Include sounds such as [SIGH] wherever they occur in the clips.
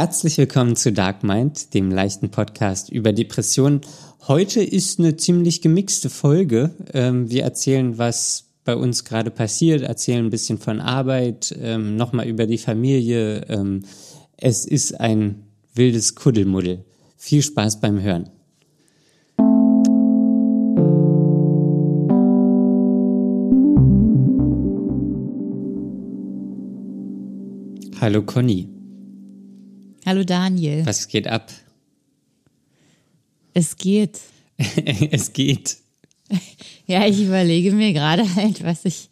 Herzlich willkommen zu Dark Mind, dem leichten Podcast über Depressionen. Heute ist eine ziemlich gemixte Folge. Ähm, wir erzählen, was bei uns gerade passiert, erzählen ein bisschen von Arbeit, ähm, nochmal über die Familie. Ähm, es ist ein wildes Kuddelmuddel. Viel Spaß beim Hören. Hallo Conny. Hallo Daniel. Was geht ab? Es geht. [LAUGHS] es geht. [LAUGHS] Ja, ich überlege mir gerade halt, was ich,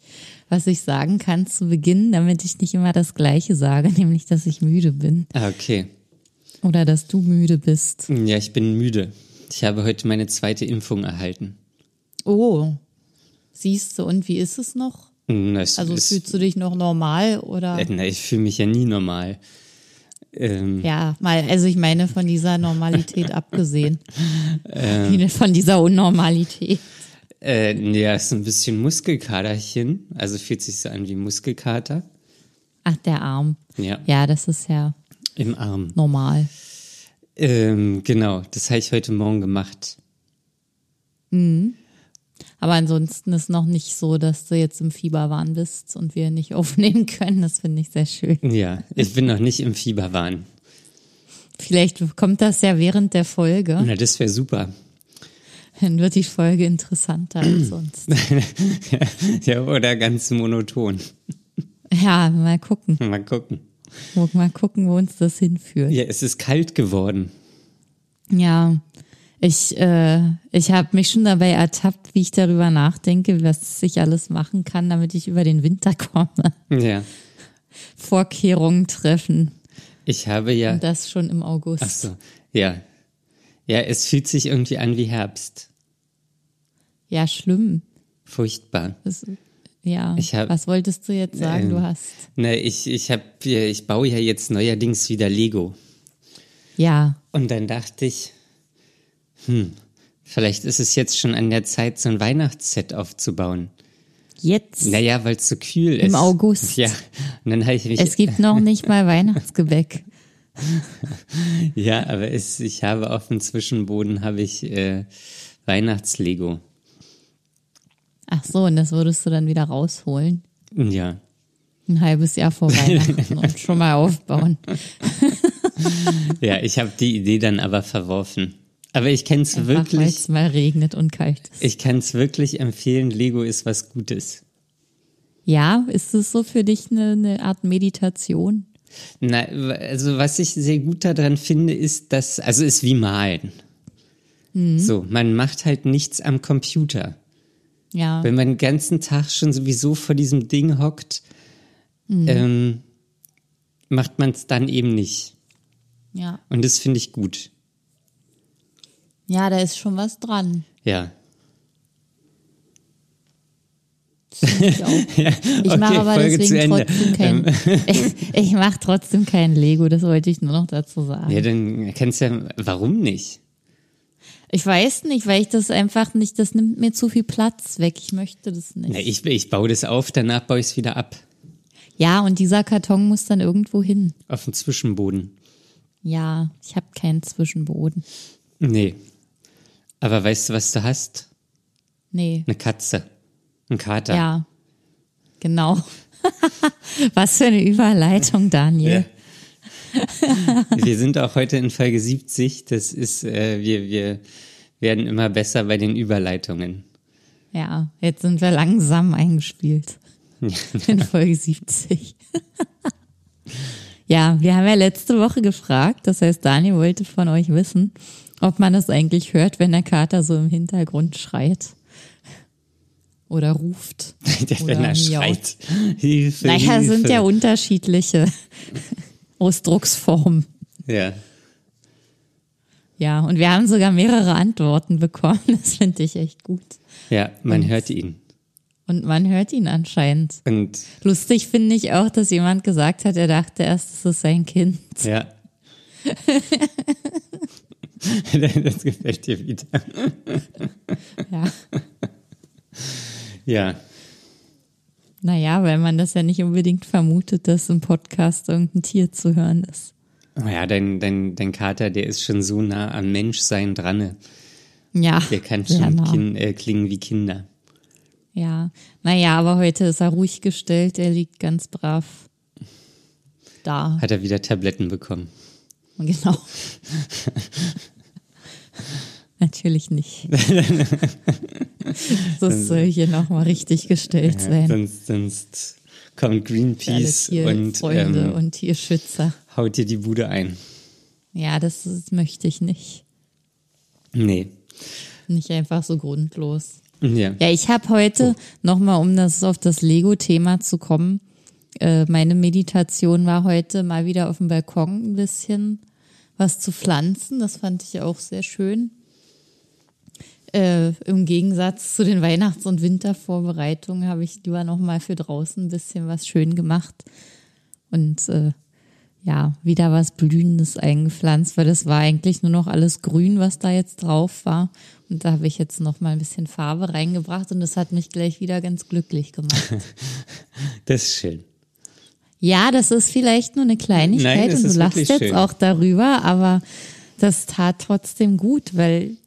was ich sagen kann zu Beginn, damit ich nicht immer das Gleiche sage, [LAUGHS] nämlich, dass ich müde bin. Ah, okay. Oder dass du müde bist. Ja, ich bin müde. Ich habe heute meine zweite Impfung erhalten. Oh, siehst du, und wie ist es noch? Das also ist, fühlst du dich noch normal oder? Äh, na, ich fühle mich ja nie normal. Ähm, Ja, mal, also ich meine von dieser Normalität [LAUGHS] abgesehen. Von dieser Unnormalität. äh, ja, ist ein bisschen Muskelkaterchen. Also fühlt sich so an wie Muskelkater. Ach, der Arm. Ja, Ja, das ist ja im Arm. normal. Ähm, genau, das habe ich heute Morgen gemacht. Aber ansonsten ist noch nicht so, dass du jetzt im Fieberwahn bist und wir nicht [LAUGHS] aufnehmen können. Das finde ich sehr schön. Ja, ich bin noch nicht im Fieberwahn. Vielleicht kommt das ja während der Folge. Na, das wäre super. Dann wird die Folge interessanter als [CLEARS THROAT] sonst. ja, oder ganz monoton. Ja, mal gucken. Mal gucken. Mal gucken, wo uns das hinführt. Ja, es ist kalt geworden. Ja, ich, äh, ich habe mich schon dabei ertappt, wie ich darüber nachdenke, was ich alles machen kann, damit ich über den Winter komme. Ja. Vorkehrungen treffen. Ich habe ja. Und das schon im August. Ach so, ja. Ja, es fühlt sich irgendwie an wie Herbst. Ja, schlimm. Furchtbar. Das, ja, hab- was wolltest du jetzt sagen? Ähm, du hast. Na, ich, ich hab, ich baue ja jetzt neuerdings wieder Lego. Ja, Und dann dachte ich, hm, vielleicht ist es jetzt schon an der Zeit, so ein Weihnachtsset aufzubauen. jetzt. Naja, weil es so kühl ist. Im August. Ja. Und dann habe ich mich, Es gibt noch nicht mal Weihnachtsgebäck. [LAUGHS] ja, aber es, ich habe auf dem Zwischenboden habe ich äh, Weihnachtslego. Ach so, und das würdest du dann wieder rausholen. Ja. Ein halbes Jahr vor Weihnachten [LAUGHS] und schon mal aufbauen. Ja, ich habe die Idee dann aber verworfen. Aber ich kann es Einfach, weil wirklich, es mal regnet und kalt ist. ich kann es wirklich empfehlen. Lego ist was Gutes. Ja, ist es so für dich eine, eine Art Meditation? Na, also was ich sehr gut daran finde, ist, dass, also ist wie malen. Mhm. So, man macht halt nichts am Computer. Ja. Wenn man den ganzen Tag schon sowieso vor diesem Ding hockt, Mhm. ähm, macht man es dann eben nicht. Ja. Und das finde ich gut. Ja, da ist schon was dran. Ja. Ich, auch. [LAUGHS] ich okay, mache aber Folge deswegen trotzdem kein, [LAUGHS] ich, ich mache trotzdem kein Lego, das wollte ich nur noch dazu sagen. Ja, dann kannst du ja, warum nicht? Ich weiß nicht, weil ich das einfach nicht, das nimmt mir zu viel Platz weg. Ich möchte das nicht. Na, ich, ich baue das auf, danach baue ich es wieder ab. Ja, und dieser Karton muss dann irgendwo hin. Auf dem Zwischenboden. Ja, ich habe keinen Zwischenboden. Nee. Aber weißt du, was du hast? Nee. Eine Katze. Ein Kater. Ja. Genau. [LAUGHS] was für eine Überleitung, Daniel. Wir sind auch heute in Folge 70. Das ist, äh, wir, wir werden immer besser bei den Überleitungen. Ja, jetzt sind wir langsam eingespielt. [LAUGHS] In Folge 70. [LAUGHS] ja, wir haben ja letzte Woche gefragt, das heißt, Daniel wollte von euch wissen, ob man das eigentlich hört, wenn der Kater so im Hintergrund schreit. Oder ruft. [LAUGHS] Der, Oder wenn er schreit. Hilfe, Naja, Hilfe. sind ja unterschiedliche [LAUGHS] Ausdrucksformen. Ja. Ja, und wir haben sogar mehrere Antworten bekommen. [LAUGHS] Das finde ich echt gut. Ja, man hört ihn. Und man hört ihn anscheinend. Und Lustig finde ich auch, dass jemand gesagt hat, er dachte erst, es ist sein Kind. ja. [LAUGHS] das gefällt dir wieder. Ja. Ja. Naja, weil man das ja nicht unbedingt vermutet, dass im Podcast irgendein Tier zu hören ist. Oh ja, dein, dein, dein Kater, der ist schon so nah am Menschsein dran. Ja. Der kann schon nah. kin äh, klingen wie Kinder. Ja. Naja, aber heute ist er ruhig gestellt. Er liegt ganz brav da. Hat er wieder Tabletten bekommen. Genau. [LAUGHS] [LAUGHS] Natürlich nicht. [LAUGHS] das soll hier nochmal richtig gestellt sein. sonst, sonst kommt Greenpeace und Tierfreunde ähm, und Tierschützer. haut dir die Bude ein. Ja, das, das möchte ich nicht. Nee. Nicht einfach so grundlos. Ja. Ja, ich habe heute nochmal, um das auf das Lego-Thema zu kommen, äh, meine Meditation war heute mal wieder auf dem Balkon ein bisschen was zu pflanzen. Das fand ich auch sehr schön. Äh, Im Gegensatz zu den Weihnachts- und Wintervorbereitungen habe ich lieber nochmal für draußen ein bisschen was schön gemacht und äh, ja, wieder was Blühendes eingepflanzt, weil das war eigentlich nur noch alles grün, was da jetzt drauf war. Und da habe ich jetzt noch mal ein bisschen Farbe reingebracht und das hat mich gleich wieder ganz glücklich gemacht. [LAUGHS] Das ist schön. Ja, das ist vielleicht nur eine Kleinigkeit Nein, und du lachst jetzt schön. auch darüber, aber das tat trotzdem gut, weil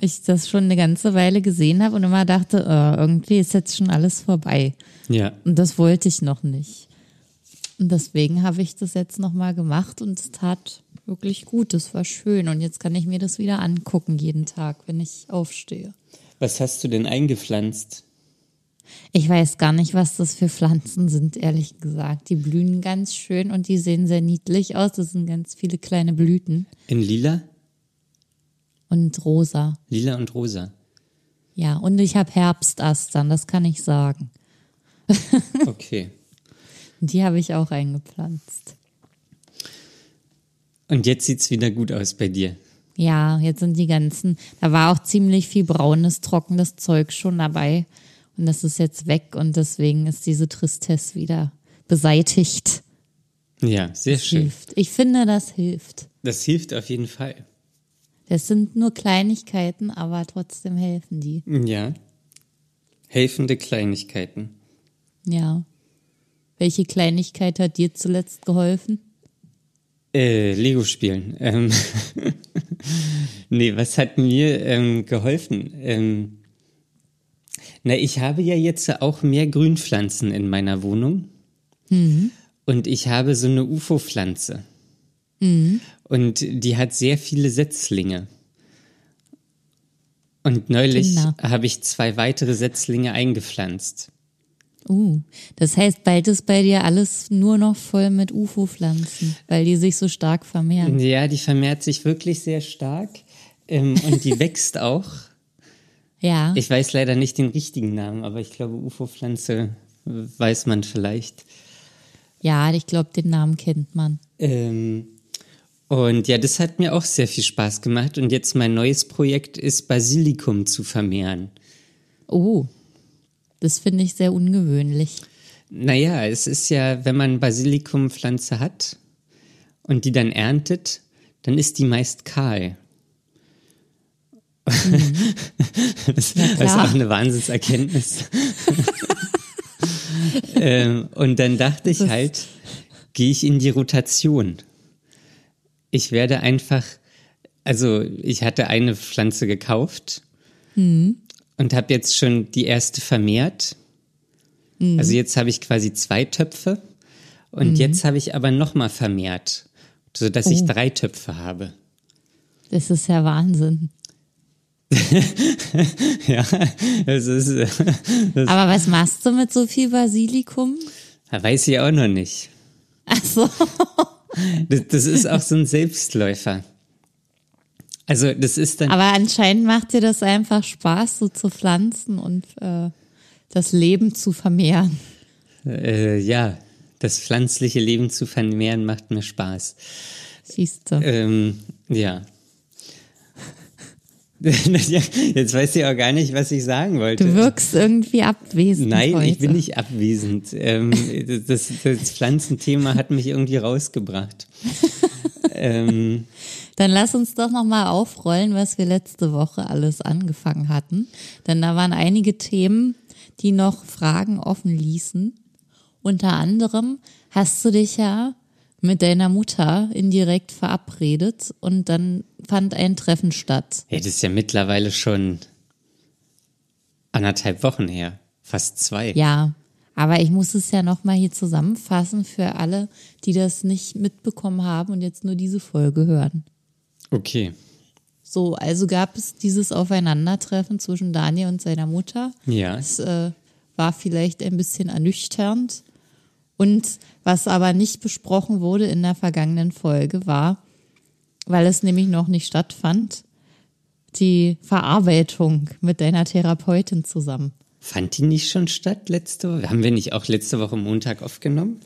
ich das schon eine ganze Weile gesehen habe und immer dachte, äh, irgendwie ist jetzt schon alles vorbei. Ja. Und das wollte ich noch nicht. Und deswegen habe ich das jetzt nochmal gemacht und es tat wirklich gut. Es war schön. Und jetzt kann ich mir das wieder angucken jeden Tag, wenn ich aufstehe. Was hast du denn eingepflanzt? Ich weiß gar nicht, was das für Pflanzen sind, ehrlich gesagt. Die blühen ganz schön und die sehen sehr niedlich aus. Das sind ganz viele kleine Blüten In lila? und rosa. Lila und rosa. Ja, und ich habe Herbstastern, das kann ich sagen. [LAUGHS] Okay. Die habe ich auch eingepflanzt. Und jetzt sieht's wieder gut aus bei dir. Ja, jetzt sind die ganzen, da war auch ziemlich viel braunes, trockenes Zeug schon dabei. Und das ist jetzt weg und deswegen ist diese Tristesse wieder beseitigt. Ja, sehr schön. Hilft. Ich finde, das hilft. Das hilft auf jeden Fall. Das sind nur Kleinigkeiten, aber trotzdem helfen die. Ja. Helfende Kleinigkeiten. Ja. Welche Kleinigkeit hat dir zuletzt geholfen? Äh, Lego spielen. Ähm, [LAUGHS] nee, was hat mir ähm, geholfen? Ähm, na, ich habe ja jetzt auch mehr Grünpflanzen in meiner Wohnung. Und ich habe so eine UFO-Pflanze. Und die hat sehr viele Setzlinge. Und neulich habe ich zwei weitere Setzlinge eingepflanzt. Uh, das heißt, bald ist bei dir alles nur noch voll mit UFO-Pflanzen, weil die sich so stark vermehren. Ja, die vermehrt sich wirklich sehr stark. Ähm, und die [LAUGHS] wächst auch. Ja. Ich weiß leider nicht den richtigen Namen, aber ich glaube, UFO-Pflanze weiß man vielleicht. Ja, ich glaube, den Namen kennt man. Ähm, und ja, das hat mir auch sehr viel Spaß gemacht. Und jetzt mein neues Projekt ist, Basilikum zu vermehren. Oh, das finde ich sehr ungewöhnlich. Naja, es ist ja, wenn man Basilikumpflanze hat und die dann erntet, dann ist die meist kahl. Das, das ist auch eine Wahnsinnserkenntnis. [LAUGHS] ähm, und dann dachte ich halt, gehe ich in die Rotation. Ich werde einfach, also ich hatte eine Pflanze gekauft und habe jetzt schon die erste vermehrt. Also jetzt habe ich quasi zwei Töpfe und jetzt habe ich aber nochmal vermehrt, sodass ich Oh. drei Töpfe habe. Das ist ja Wahnsinn. [LAUGHS] Ja, das ist, [LAUGHS] äh, Aber was machst du mit so viel Basilikum? weiß ich auch noch nicht. Ach so. [LAUGHS] Das, das ist auch so ein Selbstläufer. Also das ist dann, Aber anscheinend macht dir das einfach Spaß, so zu pflanzen und äh, das Leben zu vermehren. äh, ja, das pflanzliche Leben zu vermehren macht mir Spaß. Siehst du. Ähm, ja. [LAUGHS] Jetzt weiß ich auch gar nicht, was ich sagen wollte. Du wirkst irgendwie abwesend Nein, heute. ich bin nicht abwesend. Ähm, das, das Pflanzenthema hat mich irgendwie rausgebracht. [LAUGHS] ähm, Dann lass uns doch nochmal aufrollen, was wir letzte Woche alles angefangen hatten. Denn da waren einige Themen, die noch Fragen offen ließen. Unter anderem hast du dich ja mit deiner Mutter indirekt verabredet und dann fand ein Treffen statt. Ja, das ist ja mittlerweile schon anderthalb Wochen her. Fast zwei. Ja, aber ich muss es ja nochmal hier zusammenfassen für alle, die das nicht mitbekommen haben und jetzt nur diese Folge hören. Okay. So, also gab es dieses Aufeinandertreffen zwischen Daniel und seiner Mutter. Ja. Es äh, war vielleicht ein bisschen ernüchternd. Und was aber nicht besprochen wurde in der vergangenen Folge war, weil es nämlich noch nicht stattfand, die Verarbeitung mit deiner Therapeutin zusammen. Fand die nicht schon statt letzte Woche? Haben wir nicht auch letzte Woche Montag aufgenommen?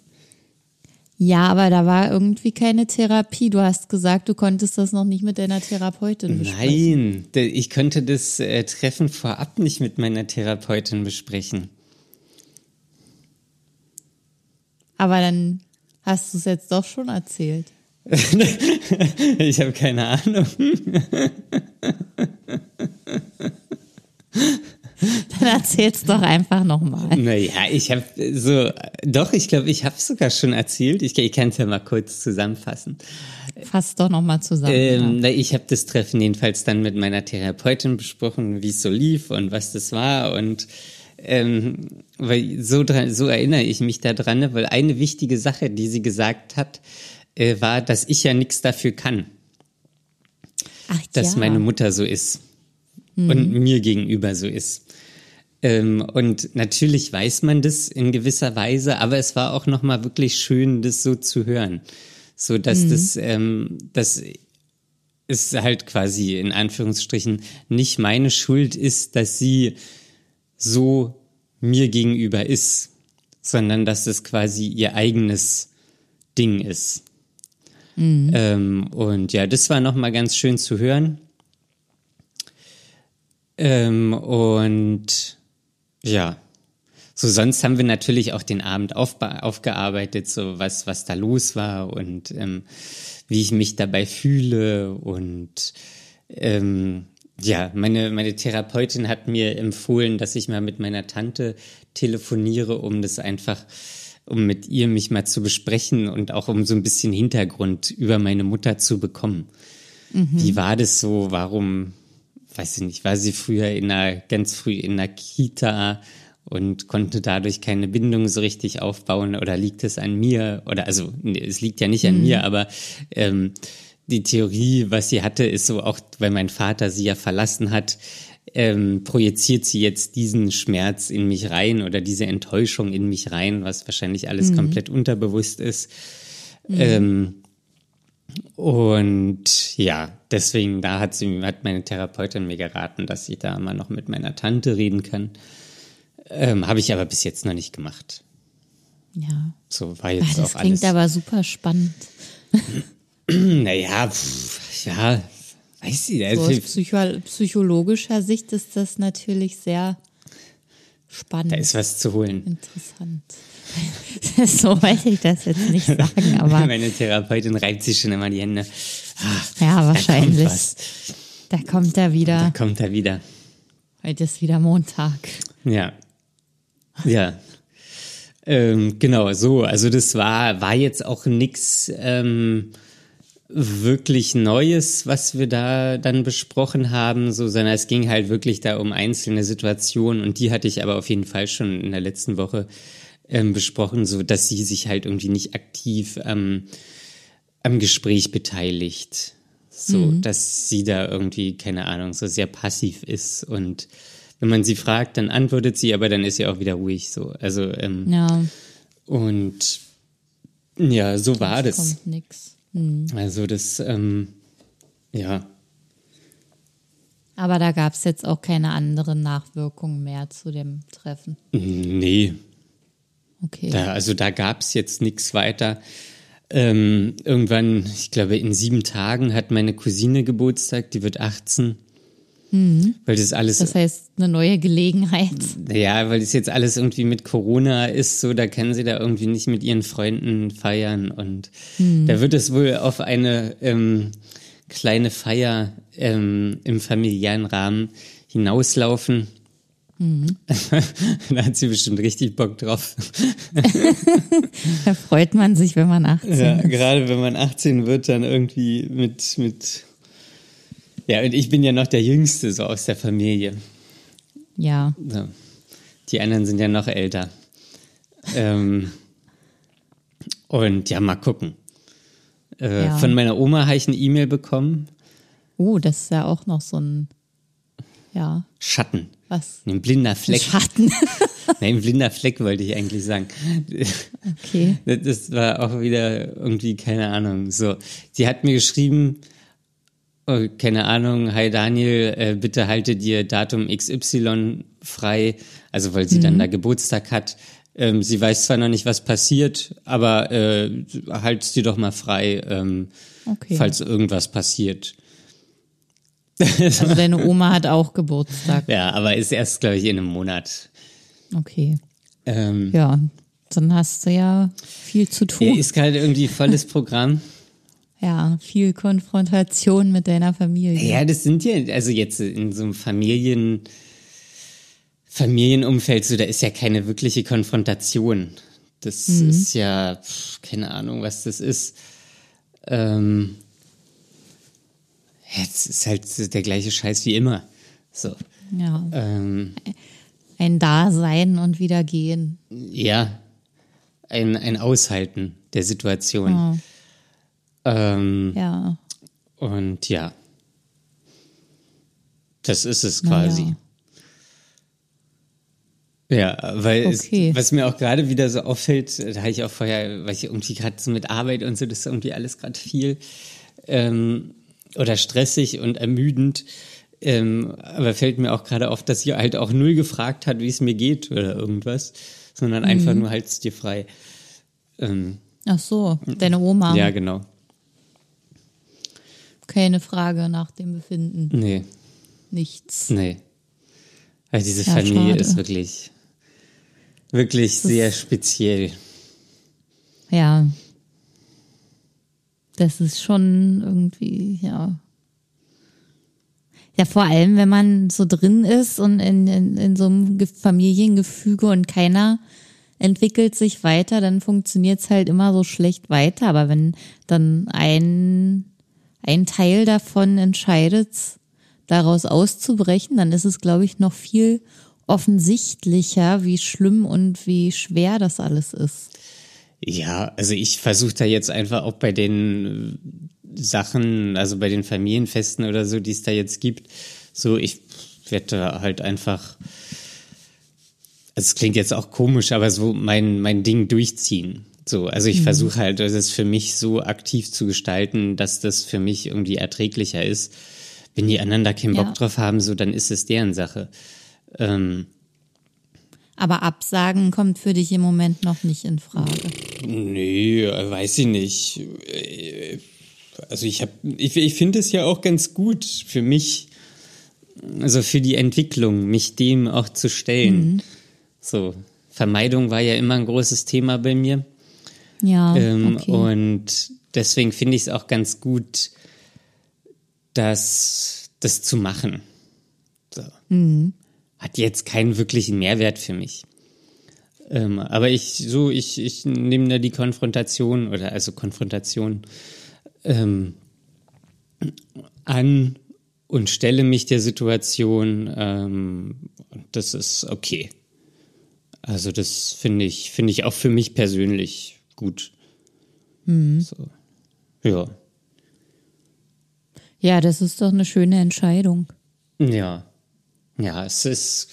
Ja, aber da war irgendwie keine Therapie. Du hast gesagt, du konntest das noch nicht mit deiner Therapeutin besprechen. Nein, ich könnte das äh, Treffen vorab nicht mit meiner Therapeutin besprechen. Aber dann hast du es jetzt doch schon erzählt. [LAUGHS] Ich habe keine Ahnung. [LAUGHS] Dann erzähl's doch einfach nochmal. Naja, ich habe so, doch, ich glaube, ich habe sogar schon erzählt. Ich, ich kann es ja mal kurz zusammenfassen. Fass doch nochmal zusammen. Ähm, na, ich habe das Treffen jedenfalls dann mit meiner Therapeutin besprochen, wie es so lief und was das war und ähm, weil so dran, so erinnere ich mich daran, weil eine wichtige Sache, die sie gesagt hat, äh, war, dass ich ja nichts dafür kann, Ach dass ja. meine Mutter so ist und mir gegenüber so ist. Ähm, und natürlich weiß man das in gewisser Weise, aber es war auch noch mal wirklich schön, das so zu hören, so dass das, ähm, das ist halt quasi in Anführungsstrichen nicht meine Schuld ist, dass sie so mir gegenüber ist, sondern dass es quasi ihr eigenes Ding ist. Ähm, und ja, das war noch mal ganz schön zu hören. Ähm, und ja, so sonst haben wir natürlich auch den Abend aufba- aufgearbeitet, so was, was da los war und ähm, wie ich mich dabei fühle. Und ähm, ja, meine, meine Therapeutin hat mir empfohlen, dass ich mal mit meiner Tante telefoniere, um das einfach, um mit ihr mich mal zu besprechen und auch um so ein bisschen Hintergrund über meine Mutter zu bekommen. Wie war das so? Warum, weiß ich nicht, war sie früher in einer, ganz früh in einer Kita und konnte dadurch keine Bindung so richtig aufbauen oder liegt es an mir? Oder also nee, es liegt ja nicht an mir, aber ähm, die Theorie, was sie hatte, ist so auch, weil mein Vater sie ja verlassen hat, ähm, projiziert sie jetzt diesen Schmerz in mich rein oder diese Enttäuschung in mich rein, was wahrscheinlich alles komplett unterbewusst ist. Ähm, und ja, deswegen, da hat sie, hat meine Therapeutin mir geraten, dass ich da mal noch mit meiner Tante reden kann. Ähm, Habe ich aber bis jetzt noch nicht gemacht. Ja. So war jetzt das auch klingt alles. aber super spannend. [LAUGHS] [CLEARS THROAT] Naja, pff, ja, weiß ich. So Also, aus psycho psychologischer Sicht ist das natürlich sehr spannend. da ist was zu holen. Interessant. [LAUGHS] so wollte ich das jetzt nicht sagen, [LAUGHS] aber Meine Therapeutin reibt sich schon immer die Hände. Ah, ja, da wahrscheinlich. Da kommt er Da wieder. kommt er wieder. Heute ist wieder Montag. Ja. Ja. Ähm, genau, so. Also das war, war jetzt auch nix ähm, wirklich Neues, was wir da dann besprochen haben, so, sondern es ging halt wirklich da um einzelne Situationen und die hatte ich aber auf jeden Fall schon in der letzten Woche ähm, besprochen, so dass sie sich halt irgendwie nicht aktiv ähm, am Gespräch beteiligt. So, dass sie da irgendwie, keine Ahnung, so sehr passiv ist und wenn man sie fragt, dann antwortet sie, aber dann ist sie auch wieder ruhig so. Also, ähm, Ja, und ja, so war das. kommt nix. Also das, ähm, ja, Aber da gab es jetzt auch keine anderen Nachwirkungen mehr zu dem Treffen. nee, Okay. Da, also da gab's jetzt nichts weiter. Ähm, irgendwann, ich glaube, in sieben Tagen hat meine Cousine Geburtstag, die wird 18. Weil das alles, Das heißt, eine neue Gelegenheit. ja, weil das jetzt alles irgendwie mit Corona ist, so, da können sie da irgendwie nicht mit ihren Freunden feiern. Und da wird es wohl auf eine ähm, kleine Feier ähm, im familiären Rahmen hinauslaufen. Mhm. [LAUGHS] da hat sie bestimmt richtig Bock drauf. [LAUGHS] da freut man sich, wenn man 18 ja, ist. Gerade wenn man 18 wird, dann irgendwie mit, mit. Ja, und ich bin ja noch der Jüngste so aus der Familie. Ja. So. Die anderen sind ja noch älter. Ähm, und ja, mal gucken. Äh, Ja. Von meiner Oma habe ich eine E-Mail bekommen. Oh, das ist ja auch noch so ein, ja, Schatten. was? Ein blinder Fleck. Schatten. [LAUGHS] Nein, ein blinder Fleck wollte ich eigentlich sagen. Okay. Das- Das war auch wieder irgendwie, keine Ahnung. So, sie hat mir geschrieben, oh, keine Ahnung, hi Daniel, äh, bitte halte dir Datum XY frei, also weil sie dann da Geburtstag hat. Ähm, sie weiß zwar noch nicht, was passiert, aber äh, halt's dir doch mal frei, ähm, Okay. falls irgendwas passiert. Also deine [LAUGHS] Oma hat auch Geburtstag. Ja, aber ist erst, glaube ich, in einem Monat. Okay. Ähm, Ja, dann hast du ja viel zu tun. ist gerade irgendwie volles Programm. Ja, viel Konfrontation mit deiner Familie. Ja, das sind ja, also jetzt in so einem Familien, Familienumfeld, so, da ist ja keine wirkliche Konfrontation. Das ist ja, pf, keine Ahnung, was das ist. Ähm, jetzt ist halt der gleiche Scheiß wie immer. So, Ja, ähm, ein Dasein und wieder gehen. ja, ein, ein Aushalten der Situation. Ja, Ähm, ja. Und ja, das ist es quasi. ja. Weil Okay. es, was mir auch gerade wieder so auffällt, da habe ich auch vorher, weil ich irgendwie gerade so mit Arbeit und so, das ist irgendwie alles gerade viel ähm, oder stressig und ermüdend. Ähm, aber fällt mir auch gerade auf, dass sie halt auch null gefragt hat, wie es mir geht oder irgendwas, sondern einfach Mhm. nur halt's dir frei. Ähm, Ach so, deine Oma. Ja, genau. Keine Frage nach dem Befinden. Nee, Nichts. nee. Weil diese Ja, Familie schade. ist wirklich, wirklich sehr speziell. Ja. Das ist schon irgendwie, ja. Ja, vor allem, wenn man so drin ist und in, in, in so einem Ge- Familiengefüge und keiner entwickelt sich weiter, dann funktioniert es halt immer so schlecht weiter. Aber wenn dann ein, ein Teil davon entscheidet, daraus auszubrechen, dann ist es, glaube ich, noch viel offensichtlicher, wie schlimm und wie schwer das alles ist. Ja, also ich versuche da jetzt einfach auch bei den äh, Sachen, also bei den Familienfesten oder so, die es da jetzt gibt, so ich werde halt einfach, es klingt jetzt auch komisch, aber so mein, mein Ding durchziehen. So, also ich versuche halt, das für mich so aktiv zu gestalten, dass das für mich irgendwie erträglicher ist. Wenn die anderen da keinen Ja. Bock drauf haben, so, dann ist es deren Sache. Ähm, Aber Absagen kommt für dich im Moment noch nicht in Frage. Nee, weiß ich nicht. Also ich habe, ich, ich finde es ja auch ganz gut für mich, also für die Entwicklung, mich dem auch zu stellen. So, Vermeidung war ja immer ein großes Thema bei mir. Ja, Ähm, okay. Und deswegen finde ich es auch ganz gut, das, das zu machen. So. Mhm. Hat jetzt keinen wirklichen Mehrwert für mich. Ähm, aber ich, so, ich, ich nehme da die Konfrontation oder also Konfrontation ähm, an und stelle mich der Situation. Ähm, das ist okay. Also das finde ich, finde ich auch für mich persönlich gut. So. Ja. Ja, das ist doch eine schöne Entscheidung. Ja. Ja, es ist,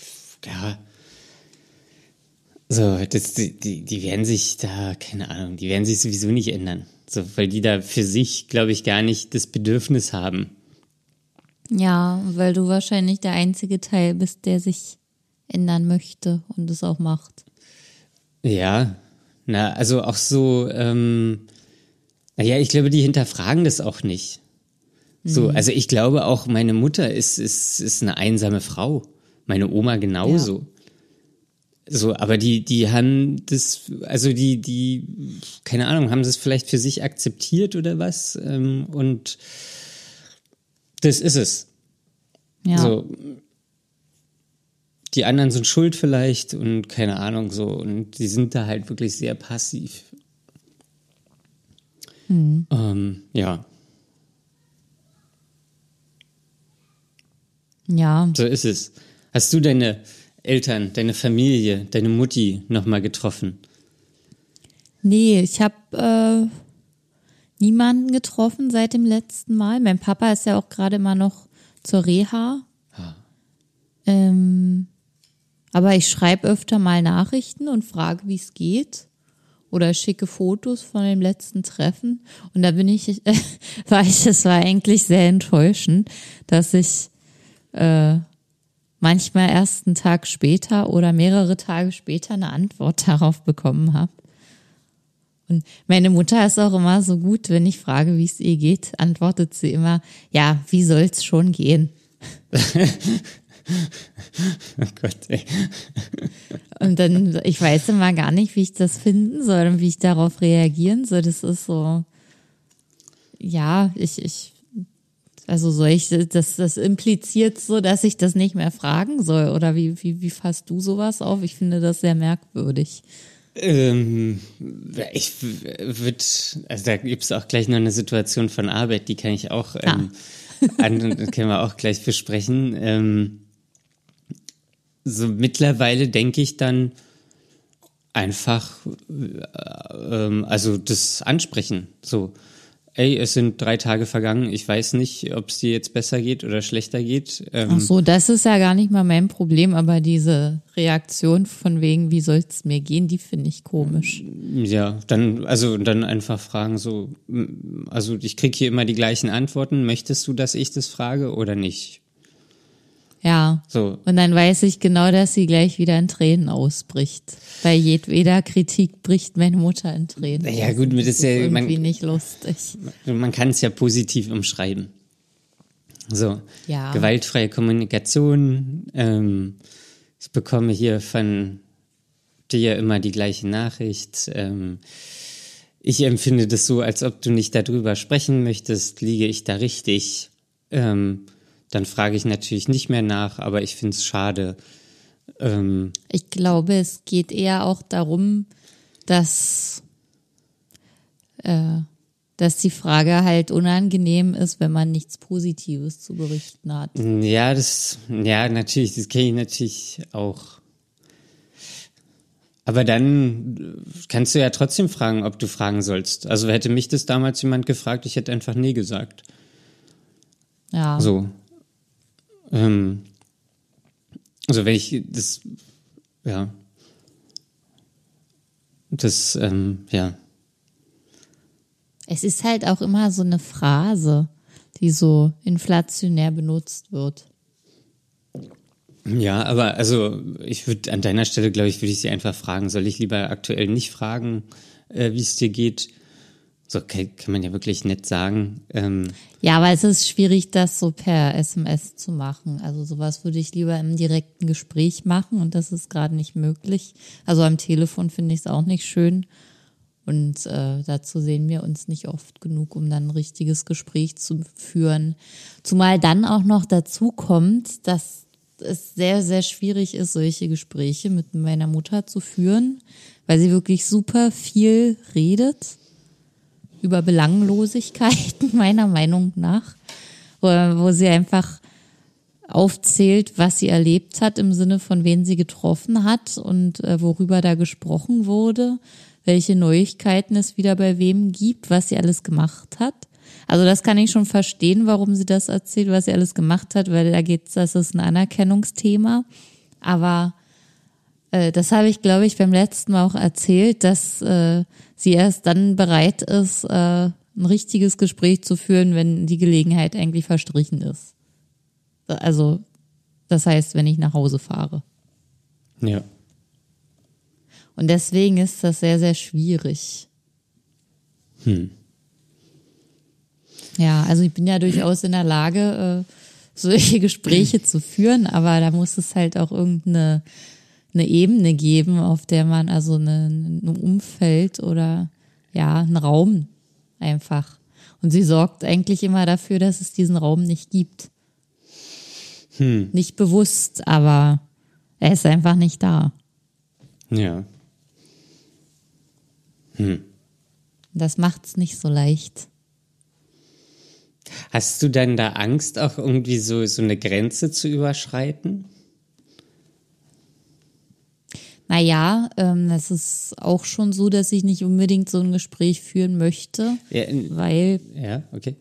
ja. So, das, die, die die werden sich da, keine Ahnung, die werden sich sowieso nicht ändern. So, weil die da für sich, glaube ich, gar nicht das Bedürfnis haben. Ja, weil du wahrscheinlich der einzige Teil bist, der sich ändern möchte und es auch macht. Ja, na, also auch so, ähm, naja, ich glaube, die hinterfragen das auch nicht. So, also ich glaube auch, meine Mutter ist, ist, ist eine einsame Frau. Meine Oma genauso. So, aber die, die haben das, also die, die, keine Ahnung, haben das vielleicht für sich akzeptiert oder was? Ähm, und das ist es. Ja. So. Die anderen sind schuld vielleicht und keine Ahnung so. Und die sind da halt wirklich sehr passiv. Hm. Ähm, ja. Ja. So ist es. Hast du deine Eltern, deine Familie, deine Mutti nochmal getroffen? Nee, ich habe äh, niemanden getroffen seit dem letzten Mal. Mein Papa ist ja auch gerade immer noch zur Reha. Ah. Ähm, aber ich schreibe öfter mal Nachrichten und frage, wie es geht. Oder schicke Fotos von dem letzten Treffen. Und da bin ich, äh, [LAUGHS] war ich, es war eigentlich sehr enttäuschend, dass ich äh, manchmal erst einen Tag später oder mehrere Tage später eine Antwort [LAUGHS] darauf bekommen habe. Und meine Mutter ist auch immer so gut, wenn ich frage, wie es ihr geht, antwortet sie immer, ja, wie soll's schon gehen? [LAUGHS] [LAUGHS] Oh Gott, ey. Und dann, ich weiß immer gar nicht, wie ich das finden soll und wie ich darauf reagieren soll. Das ist so, ja, ich, ich, also soll ich, das, das impliziert so, dass ich das nicht mehr fragen soll. Oder wie, wie, wie fasst du sowas auf? Ich finde das sehr merkwürdig. Ähm, ich würde, also da gibt es auch gleich noch eine Situation von Arbeit, die kann ich auch, ähm, an, können wir auch gleich besprechen. Ähm, so mittlerweile denke ich dann einfach, äh, ähm, also das Ansprechen, so, ey, es sind drei Tage vergangen, ich weiß nicht, ob es dir jetzt besser geht oder schlechter geht. Ähm, Ach so, das ist ja gar nicht mal mein Problem, aber diese Reaktion von wegen, wie soll es mir gehen, die finde ich komisch. Ja, dann, also dann einfach fragen so, also ich kriege hier immer die gleichen Antworten, möchtest du, dass ich das frage oder nicht? Ja. So, Und dann weiß ich genau, dass sie gleich wieder in Tränen ausbricht. Bei jedweder Kritik bricht meine Mutter in Tränen. Ja, aus. gut, das das ist ja- irgendwie man- nicht lustig. man kann es ja positiv umschreiben. So, Ja. gewaltfreie Kommunikation. Ähm, ich bekomme hier von dir immer die gleiche Nachricht. Ähm, ich empfinde das so, als ob du nicht darüber sprechen möchtest. Liege ich da richtig? Ähm, dann frage ich natürlich nicht mehr nach, aber ich finde es schade. Ähm, Ich glaube, es geht eher auch darum, dass, äh, dass die Frage halt unangenehm ist, wenn man nichts Positives zu berichten hat. Ja, das, ja, natürlich, das kenne ich natürlich auch. Aber dann kannst du ja trotzdem fragen, ob du fragen sollst. Also hätte mich das damals jemand gefragt, ich hätte einfach nee gesagt. Ja. So. Ähm, also wenn ich das, ja. Das, ähm, ja. Es ist halt auch immer so eine Phrase, die so inflationär benutzt wird. Ja, aber also ich würde an deiner Stelle, glaube ich, würde ich sie einfach fragen, soll ich lieber aktuell nicht fragen, äh, wie es dir geht? So kann, kann man ja wirklich nett sagen. Ähm, Ja, aber es ist schwierig, das so per SMS zu machen. Also sowas würde ich lieber im direkten Gespräch machen und das ist gerade nicht möglich. Also am Telefon finde ich es auch nicht schön. Und äh, dazu sehen wir uns nicht oft genug, um dann ein richtiges Gespräch zu führen. Zumal dann auch noch dazu kommt, dass es sehr, sehr schwierig ist, solche Gespräche mit meiner Mutter zu führen, weil sie wirklich super viel redet über Belanglosigkeiten, [LAUGHS] meiner Meinung nach, wo, wo sie einfach aufzählt, was sie erlebt hat im Sinne von wen sie getroffen hat und äh, worüber da gesprochen wurde, welche Neuigkeiten es wieder bei wem gibt, was sie alles gemacht hat. Also das kann ich schon verstehen, warum sie das erzählt, was sie alles gemacht hat, weil da geht's, das ist ein Anerkennungsthema. Aber äh, das habe ich, glaube ich, beim letzten Mal auch erzählt, dass äh, sie erst dann bereit ist, äh, ein richtiges Gespräch zu führen, wenn die Gelegenheit eigentlich verstrichen ist. Also, das heißt, wenn ich nach Hause fahre. ja. Und deswegen ist das sehr, sehr schwierig. Ja, also ich bin ja durchaus in der Lage, äh, solche Gespräche zu führen, aber da muss es halt auch irgendeine eine Ebene geben, auf der man also eine, ein Umfeld oder ja, einen Raum einfach. Und sie sorgt eigentlich immer dafür, dass es diesen Raum nicht gibt. Nicht bewusst, aber Er ist einfach nicht da. Ja. Das macht's nicht so leicht. Hast du dann da Angst, auch irgendwie so, so eine Grenze zu überschreiten? Naja, ähm, es ist auch schon so, dass ich nicht unbedingt so ein Gespräch führen möchte, Ja, in, weil ja okay.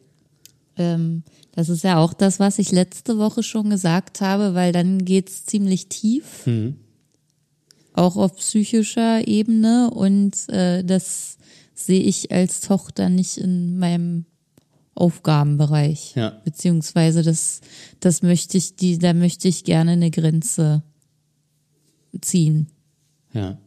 ähm, das ist ja auch das, was ich letzte Woche schon gesagt habe, weil dann geht's ziemlich tief, auch auf psychischer Ebene und äh, das sehe ich als Tochter nicht in meinem Aufgabenbereich. Ja. Beziehungsweise das, das möchte ich, die, da möchte ich gerne eine Grenze ziehen, Ja.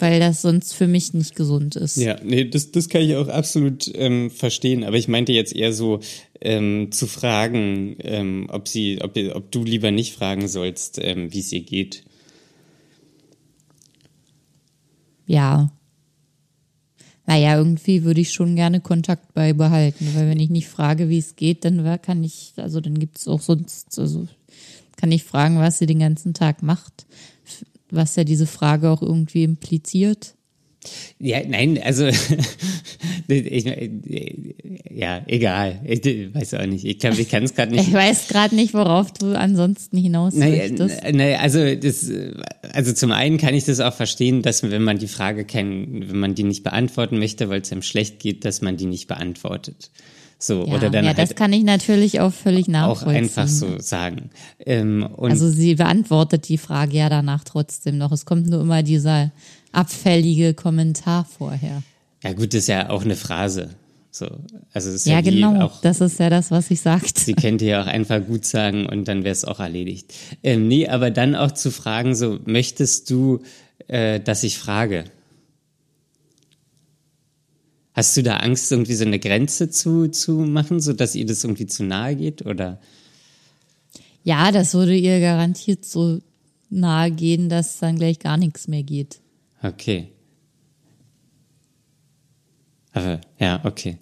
weil das sonst für mich nicht gesund ist. Ja, nee, das, das kann ich auch absolut ähm, verstehen. Aber ich meinte jetzt eher so ähm, zu fragen, ähm, ob sie, ob, ob du lieber nicht fragen sollst, ähm, wie es ihr geht. Ja. Naja, irgendwie würde ich schon gerne Kontakt beibehalten, weil wenn ich nicht frage, wie es geht, dann kann ich, also dann gibt es auch sonst, also kann ich fragen, was sie den ganzen Tag macht, was ja diese Frage auch irgendwie impliziert. Ja, nein, also [LAUGHS] ich, ja, egal. Ich weiß auch nicht. Ich kann ich kann es gerade nicht. Ich weiß gerade nicht, worauf du ansonsten hinaus Naja, möchtest. naja, also das, also zum einen kann ich das auch verstehen, dass wenn man die Frage kein, wenn man die nicht beantworten möchte, weil es einem schlecht geht, dass man die nicht beantwortet. So Ja, oder dann ja das halt kann ich natürlich auch völlig auch nachvollziehen. einfach so sagen. Ähm, und Also sie beantwortet die Frage ja danach trotzdem noch. Es kommt nur immer dieser abfällige Kommentar vorher. ja gut, das ist ja auch eine Phrase. So, also es ist Ja, ja, genau. auch Das ist ja das, was ich sagte. Sie könnte ja auch einfach gut sagen und dann wäre es auch erledigt. Ähm, nee, aber dann auch zu fragen, so, möchtest du, äh, dass ich frage? Hast du da Angst, irgendwie so eine Grenze zu, zu machen, so dass ihr das irgendwie zu nahe geht? Oder? Ja, das würde ihr garantiert so nahe gehen, dass dann gleich gar nichts mehr geht. Okay. Aber, ja, okay.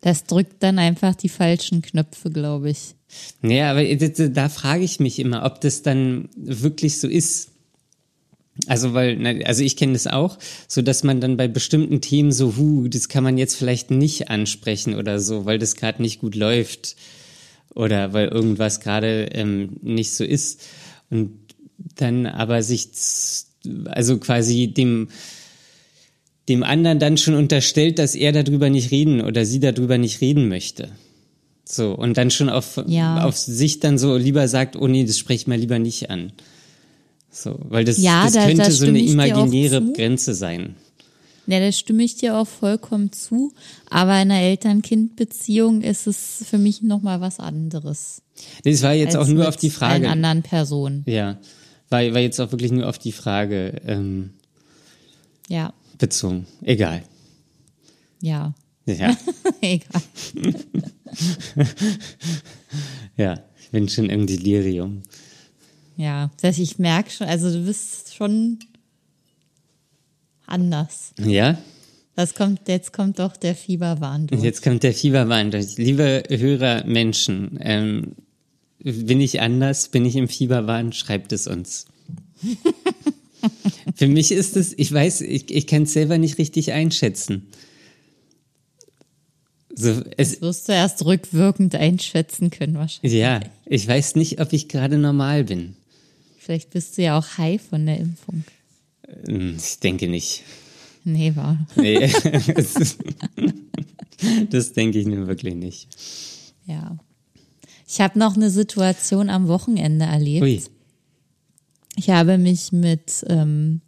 Das drückt dann einfach die falschen Knöpfe, glaube ich. Naja, aber da, da frage ich mich immer, ob das dann wirklich so ist. Also weil, na, also ich kenne das auch, so dass man dann bei bestimmten Themen so, hu, das kann man jetzt vielleicht nicht ansprechen oder so, weil das gerade nicht gut läuft oder weil irgendwas gerade ähm, nicht so ist und dann aber sich, also quasi dem dem anderen dann schon unterstellt, dass er darüber nicht reden oder sie darüber nicht reden möchte. So, und dann schon auf, Ja. auf sich dann so lieber sagt, oh nee, das spreche ich mal lieber nicht an. So, weil das, Ja, das da- könnte da so eine imaginäre. Grenze sein. Ja, da stimme ich dir auch vollkommen zu. Aber in einer Eltern-Kind-Beziehung ist es für mich nochmal was anderes. Das war jetzt auch nur auf die allen Frage. anderen Personen. Ja, war, war jetzt auch wirklich nur auf die Frage ähm, Ja, bezogen. Egal. ja. Ja, [LAUGHS] Egal. [LAUGHS] ja, ich bin schon im Delirium. Ja, das, ich merke schon, also du bist schon anders. Ja, Das kommt, jetzt kommt doch der Fieberwahn durch. Jetzt kommt der Fieberwahn durch. Liebe Hörer Menschen, ähm, bin ich anders? Bin ich im Fieberwahn? Schreibt es uns. [LAUGHS] Für mich ist es, ich weiß, ich, ich kann es selber nicht richtig einschätzen. So, es, Das wirst du erst rückwirkend einschätzen können wahrscheinlich. ja, ich weiß nicht, ob ich gerade normal bin. Vielleicht bist du ja auch high von der Impfung. Hm, Ich denke nicht. Nee, war. Nee, [LAUGHS] das denke ich mir wirklich nicht. Ja. Ich habe noch eine Situation am Wochenende erlebt. Ui, Ich habe mich mit ähm,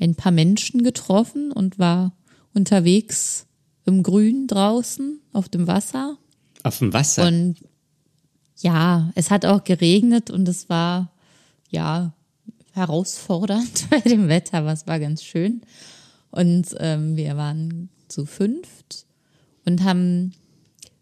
ein paar Menschen getroffen und war unterwegs im Grün draußen auf dem Wasser. auf dem Wasser. Und ja, es hat auch geregnet und es war ja herausfordernd [LAUGHS] bei dem Wetter, es war ganz schön. Und ähm, wir waren zu fünft und haben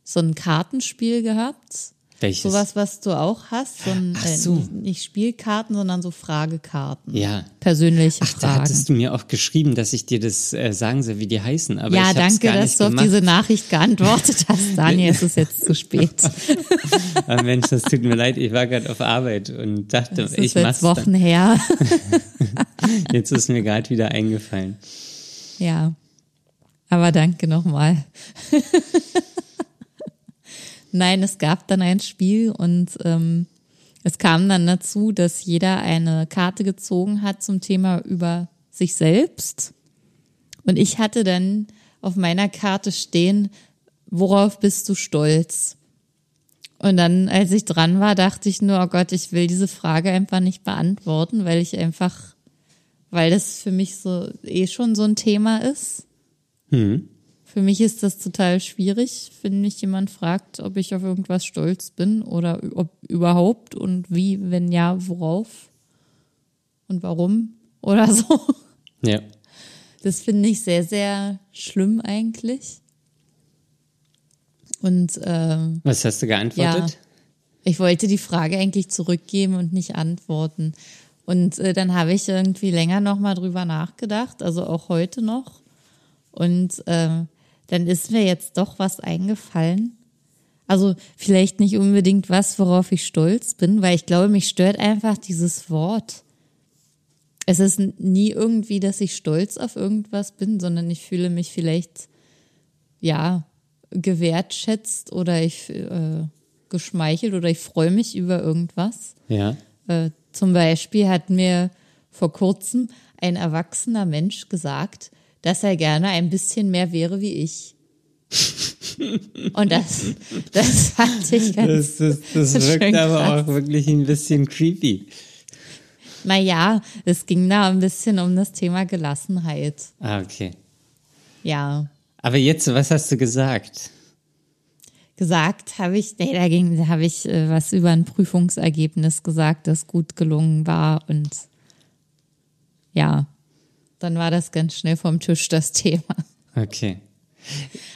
so ein Kartenspiel gehabt. Welches? Sowas, was du auch hast, so, ein, Ach äh, so. nicht, nicht Spielkarten, sondern so Fragekarten. Ja. Persönliche Ach, da Fragen. hattest du mir auch geschrieben, dass ich dir das äh, sagen soll, wie die heißen. Aber ja, ich danke, gar dass nicht du auf gemacht. diese Nachricht geantwortet hast. [LAUGHS] Daniel, es ist jetzt zu spät. [LAUGHS] Ah, Mensch, das tut mir leid. Ich war gerade auf Arbeit und dachte, ich ist jetzt mach's dann. Wochen her. [LAUGHS] Jetzt ist mir gerade wieder eingefallen. Ja. Aber danke nochmal. Nein, es gab dann ein Spiel und ähm, es kam dann dazu, dass jeder eine Karte gezogen hat zum Thema über sich selbst. Und ich hatte dann auf meiner Karte stehen, worauf bist du stolz? Und dann, als ich dran war, dachte ich nur, oh Gott, ich will diese Frage einfach nicht beantworten, weil ich einfach, weil das für mich so eh schon so ein Thema ist. Hm. Für mich ist das total schwierig, wenn mich jemand fragt, ob ich auf irgendwas stolz bin oder ob überhaupt und wie, wenn ja, worauf und warum [LAUGHS] oder so. Ja. Das finde ich sehr, sehr schlimm eigentlich. Und ähm, Was hast du geantwortet? ich wollte die Frage eigentlich zurückgeben und nicht antworten. Und äh, dann habe ich irgendwie länger nochmal drüber nachgedacht, also auch heute noch. Und äh, dann ist mir jetzt doch was eingefallen. Also vielleicht nicht unbedingt was, worauf ich stolz bin, weil ich glaube, mich stört einfach dieses Wort. Es ist nie irgendwie, dass ich stolz auf irgendwas bin, sondern ich fühle mich vielleicht, ja, gewertschätzt oder ich äh, geschmeichelt oder ich freue mich über irgendwas. Ja. Äh, zum Beispiel hat mir vor kurzem ein erwachsener Mensch gesagt, dass er gerne ein bisschen mehr wäre wie ich. Und das, das fand ich ganz. Das, das, das wirkt aber krass. auch wirklich ein bisschen creepy. Naja, es ging da ein bisschen um das Thema Gelassenheit. Ah, okay. Ja. Aber jetzt, was hast du gesagt? Gesagt habe ich, nee, da habe ich äh, was über ein Prüfungsergebnis gesagt, das gut gelungen war und ja, dann war das ganz schnell vom Tisch das [LAUGHS] Thema. Okay.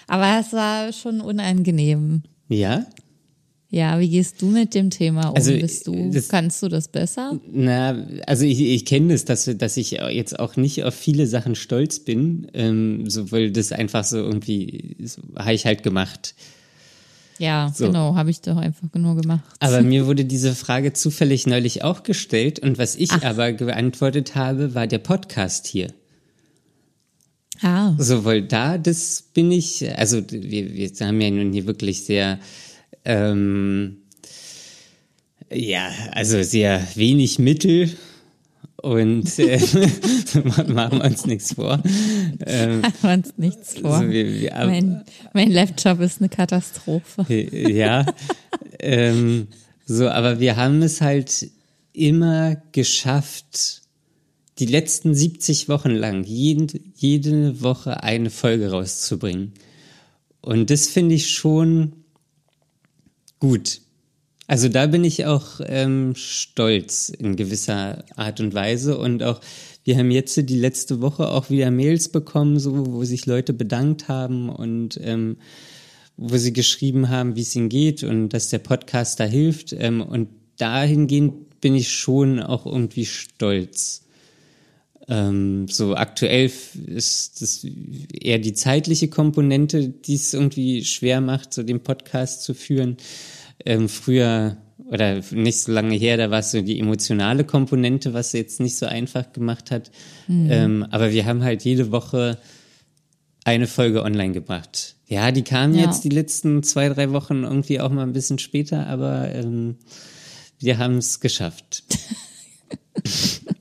Aber es war schon unangenehm. Ja? Ja, wie gehst du mit dem Thema um? Also, Bist du, das- kannst du das besser? Na, also ich, ich kenne das, dass, dass ich jetzt auch nicht auf viele Sachen stolz bin, ähm, so, weil das einfach so irgendwie, so, habe ich halt gemacht. Ja, So. genau, habe ich doch einfach nur gemacht. Aber mir wurde diese Frage zufällig neulich auch gestellt und was ich aber geantwortet habe, war der Podcast hier. Ah, So, weil da, das bin ich, also wir, wir haben ja nun hier wirklich sehr, ähm, ja, also sehr wenig Mittel und [LAUGHS] äh, [LAUGHS] machen wir uns nichts vor. Ähm, machen wir uns nichts vor. also wir, wir, mein, mein Laptop ist eine Katastrophe. Äh, Ja, ähm, so, aber wir haben es halt immer geschafft, die letzten 70 Wochen lang jeden, jede Woche eine Folge rauszubringen. Und das finde ich schon gut. Also da bin ich auch ähm, stolz in gewisser Art und Weise und auch wir haben jetzt die letzte Woche auch wieder Mails bekommen, so wo sich Leute bedankt haben und ähm, wo sie geschrieben haben, wie es ihnen geht und dass der Podcast da hilft. Ähm, und dahingehend bin ich schon auch irgendwie stolz. Ähm, so aktuell ist das eher die zeitliche Komponente, die es irgendwie schwer macht, so den Podcast zu führen. Ähm, früher oder nicht so lange her, da war es so die emotionale Komponente, was jetzt nicht so einfach gemacht hat. Ähm, aber wir haben halt jede Woche eine Folge online gebracht. Ja, die kam Ja. jetzt die letzten zwei, drei Wochen irgendwie auch mal ein bisschen später, aber ähm, wir haben es geschafft. [LAUGHS]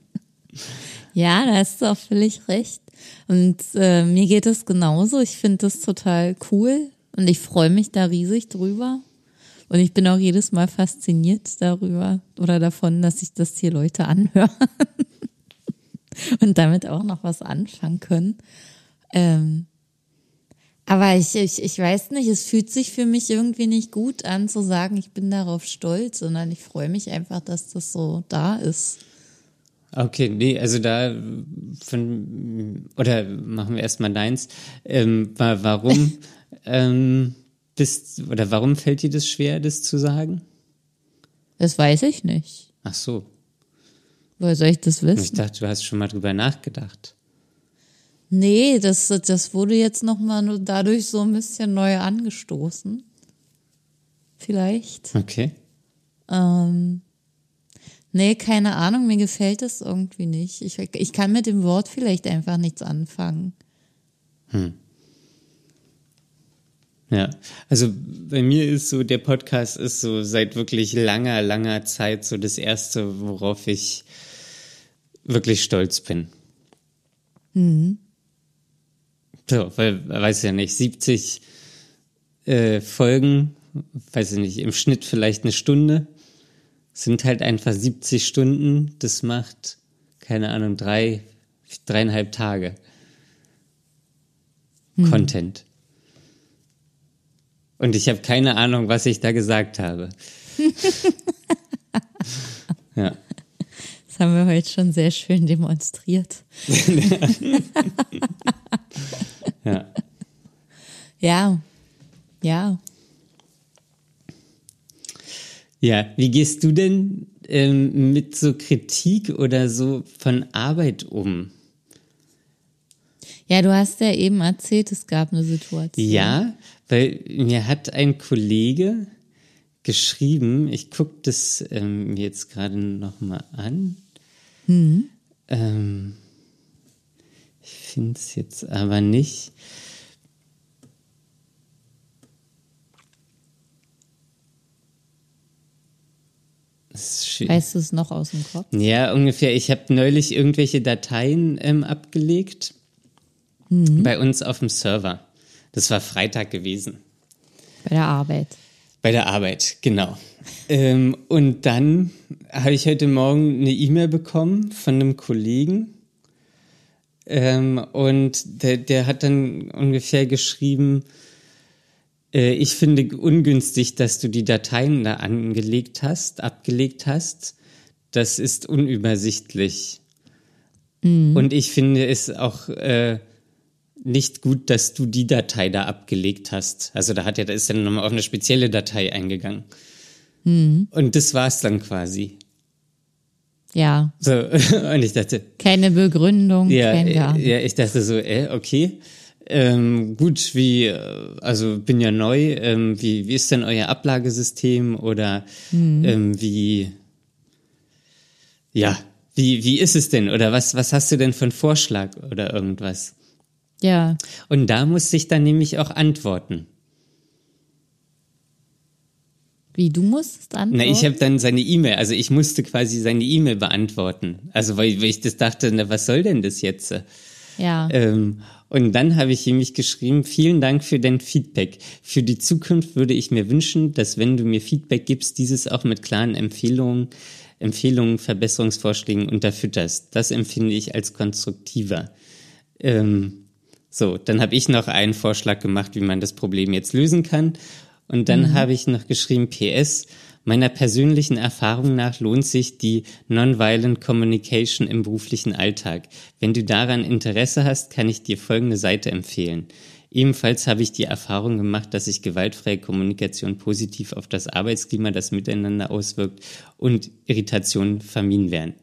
Ja, da hast du auch völlig recht. Und äh, mir geht es genauso. Ich finde das total cool und ich freue mich da riesig drüber. Und ich bin auch jedes Mal fasziniert darüber oder davon, dass sich das hier Leute anhören [LAUGHS] und damit auch noch was anfangen können. Ähm, aber ich, ich, ich weiß nicht, es fühlt sich für mich irgendwie nicht gut an zu sagen, ich bin darauf stolz, sondern ich freue mich einfach, dass das so da ist. Okay, nee, also da von oder machen wir erstmal deins. Ähm, wa- warum [LAUGHS] ähm, bist oder warum fällt dir das schwer, das zu sagen? Das weiß ich nicht. Ach so. Woher soll ich das Ich wissen? dachte, du hast schon mal drüber nachgedacht. Nee, das, das wurde jetzt nochmal nur dadurch so ein bisschen neu angestoßen. Vielleicht. Okay. Ähm, nee, keine Ahnung, mir gefällt es irgendwie nicht. Ich, ich kann mit dem Wort vielleicht einfach nichts anfangen. Ja, also bei mir ist so, der Podcast ist so seit wirklich langer, langer Zeit so das Erste, worauf ich wirklich stolz bin. So, weil, weiß ja nicht, 70 äh, Folgen, weiß ich nicht, im Schnitt vielleicht eine Stunde, sind halt einfach 70 Stunden, das macht, keine Ahnung, drei, dreieinhalb Tage Content. Und ich habe keine Ahnung, was ich da gesagt habe. [LAUGHS] ja. Das haben wir heute schon sehr schön demonstriert. [LAUGHS] Ja. Ja, ja. Ja, wie gehst du denn ähm, mit so Kritik oder so von Arbeit um? Ja, du hast ja eben erzählt, es gab eine Situation. Ja, weil mir hat ein Kollege geschrieben, ich gucke das ähm, jetzt gerade nochmal an. Ähm, ich finde es jetzt aber nicht. Weißt du es noch aus dem Kopf? Ja, ungefähr. Ich habe neulich irgendwelche Dateien ähm, abgelegt bei uns auf dem Server. Das war Freitag gewesen. Bei der Arbeit. Bei der Arbeit, genau. ähm, und dann habe ich heute Morgen eine E-Mail bekommen von einem Kollegen. Ähm, und der, der hat dann ungefähr geschrieben, äh, ich finde ungünstig, dass du die Dateien da angelegt hast, abgelegt hast. Das ist unübersichtlich. Und ich finde es auch äh, nicht gut, dass du die Datei da abgelegt hast. Also da hat er, da ist er nochmal auf eine spezielle Datei eingegangen. Und das war's dann quasi. Ja, So, [LAUGHS] und ich dachte, keine Begründung, ja, kein gar äh, ja, ich dachte so, äh, okay. Ähm, gut, wie, äh, also bin ja neu, ähm, wie, wie ist denn euer Ablagesystem oder ähm, wie, ja, wie, wie ist es denn oder was, was hast du denn für einen Vorschlag oder irgendwas? Ja, Und da musste ich dann nämlich auch antworten. wie du musst antworten. Na, ich habe dann seine E-Mail, also ich musste quasi seine E-Mail beantworten. Also weil, weil ich das dachte, na, was soll denn das jetzt? ja, Ähm, und dann habe ich ihm geschrieben, vielen Dank für dein Feedback. Für die Zukunft würde ich mir wünschen, dass wenn du mir Feedback gibst, dieses auch mit klaren Empfehlungen, Empfehlungen, Verbesserungsvorschlägen unterfütterst. Das empfinde ich als konstruktiver. Ähm, so, dann habe ich noch einen Vorschlag gemacht, wie man das Problem jetzt lösen kann. Und dann habe ich noch geschrieben, PS, meiner persönlichen Erfahrung nach lohnt sich die Nonviolent Communication im beruflichen Alltag. Wenn du daran Interesse hast, kann ich dir folgende Seite empfehlen. Ebenfalls habe ich die Erfahrung gemacht, dass sich gewaltfreie Kommunikation positiv auf das Arbeitsklima, das Miteinander auswirkt und Irritationen vermieden werden.